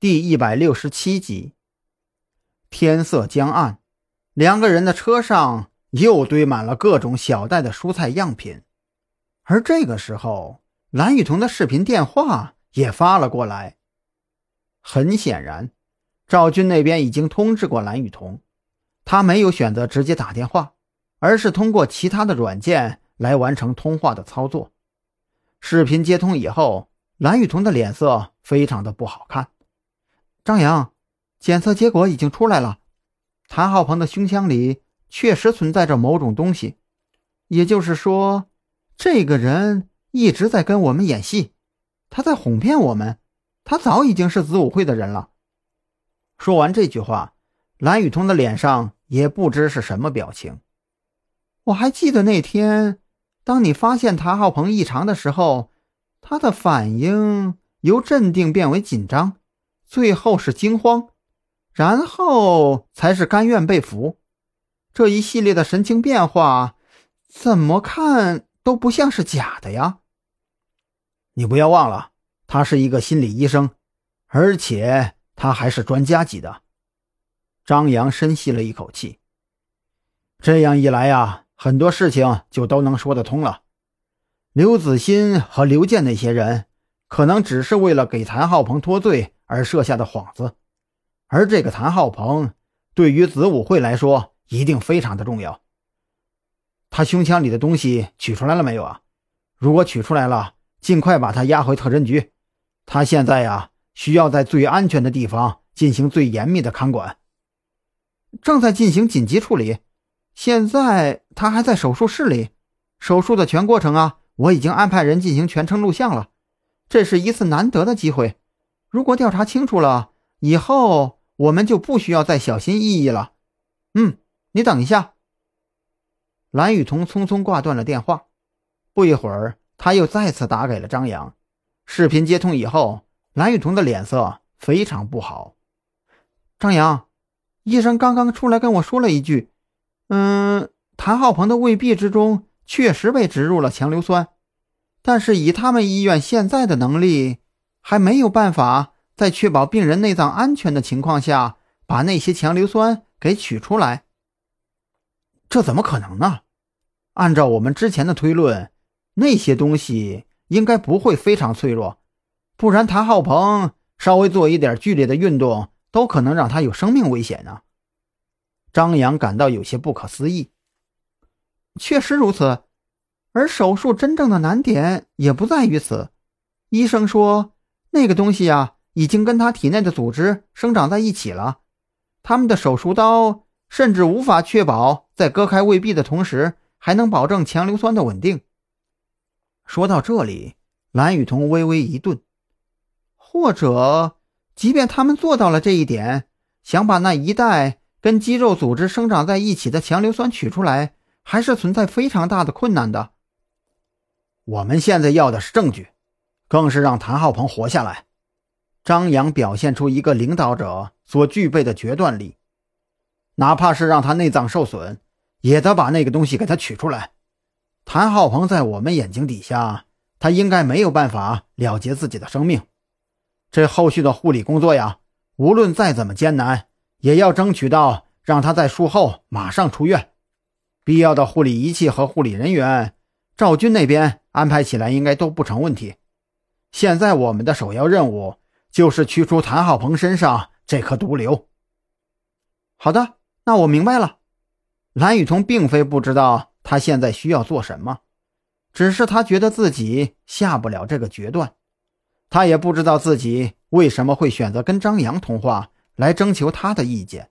第一百六十七集。天色将暗，两个人的车上又堆满了各种小袋的蔬菜样品。而这个时候，蓝雨桐的视频电话也发了过来。很显然，赵军那边已经通知过蓝雨桐，他没有选择直接打电话，而是通过其他的软件来完成通话的操作。视频接通以后，蓝雨桐的脸色非常的不好看。张扬，检测结果已经出来了，谭浩鹏的胸腔里确实存在着某种东西，也就是说，这个人一直在跟我们演戏，他在哄骗我们，他早已经是子午会的人了。说完这句话，蓝雨桐的脸上也不知是什么表情。我还记得那天，当你发现谭浩鹏异常的时候，他的反应由镇定变为紧张。最后是惊慌，然后才是甘愿被俘。这一系列的神情变化，怎么看都不像是假的呀！你不要忘了，他是一个心理医生，而且他还是专家级的。张扬深吸了一口气，这样一来呀，很多事情就都能说得通了。刘子欣和刘健那些人，可能只是为了给谭浩鹏脱罪。而设下的幌子，而这个谭浩鹏对于子午会来说一定非常的重要。他胸腔里的东西取出来了没有啊？如果取出来了，尽快把他押回特侦局。他现在呀，需要在最安全的地方进行最严密的看管，正在进行紧急处理。现在他还在手术室里，手术的全过程啊，我已经安排人进行全程录像了。这是一次难得的机会。如果调查清楚了以后，我们就不需要再小心翼翼了。嗯，你等一下。蓝雨桐匆匆挂断了电话，不一会儿，他又再次打给了张扬。视频接通以后，蓝雨桐的脸色非常不好。张扬，医生刚刚出来跟我说了一句：“嗯，谭浩鹏的胃壁之中确实被植入了强硫酸，但是以他们医院现在的能力。”还没有办法在确保病人内脏安全的情况下把那些强硫酸给取出来，这怎么可能呢？按照我们之前的推论，那些东西应该不会非常脆弱，不然谭浩鹏稍微做一点剧烈的运动都可能让他有生命危险呢。张扬感到有些不可思议。确实如此，而手术真正的难点也不在于此，医生说。那个东西啊，已经跟他体内的组织生长在一起了。他们的手术刀甚至无法确保在割开胃壁的同时，还能保证强硫酸的稳定。说到这里，蓝雨桐微微一顿。或者，即便他们做到了这一点，想把那一袋跟肌肉组织生长在一起的强硫酸取出来，还是存在非常大的困难的。我们现在要的是证据。更是让谭浩鹏活下来。张扬表现出一个领导者所具备的决断力，哪怕是让他内脏受损，也得把那个东西给他取出来。谭浩鹏在我们眼睛底下，他应该没有办法了结自己的生命。这后续的护理工作呀，无论再怎么艰难，也要争取到让他在术后马上出院。必要的护理仪器和护理人员，赵军那边安排起来应该都不成问题。现在我们的首要任务就是驱除谭浩鹏身上这颗毒瘤。好的，那我明白了。蓝雨桐并非不知道他现在需要做什么，只是他觉得自己下不了这个决断。他也不知道自己为什么会选择跟张扬通话来征求他的意见。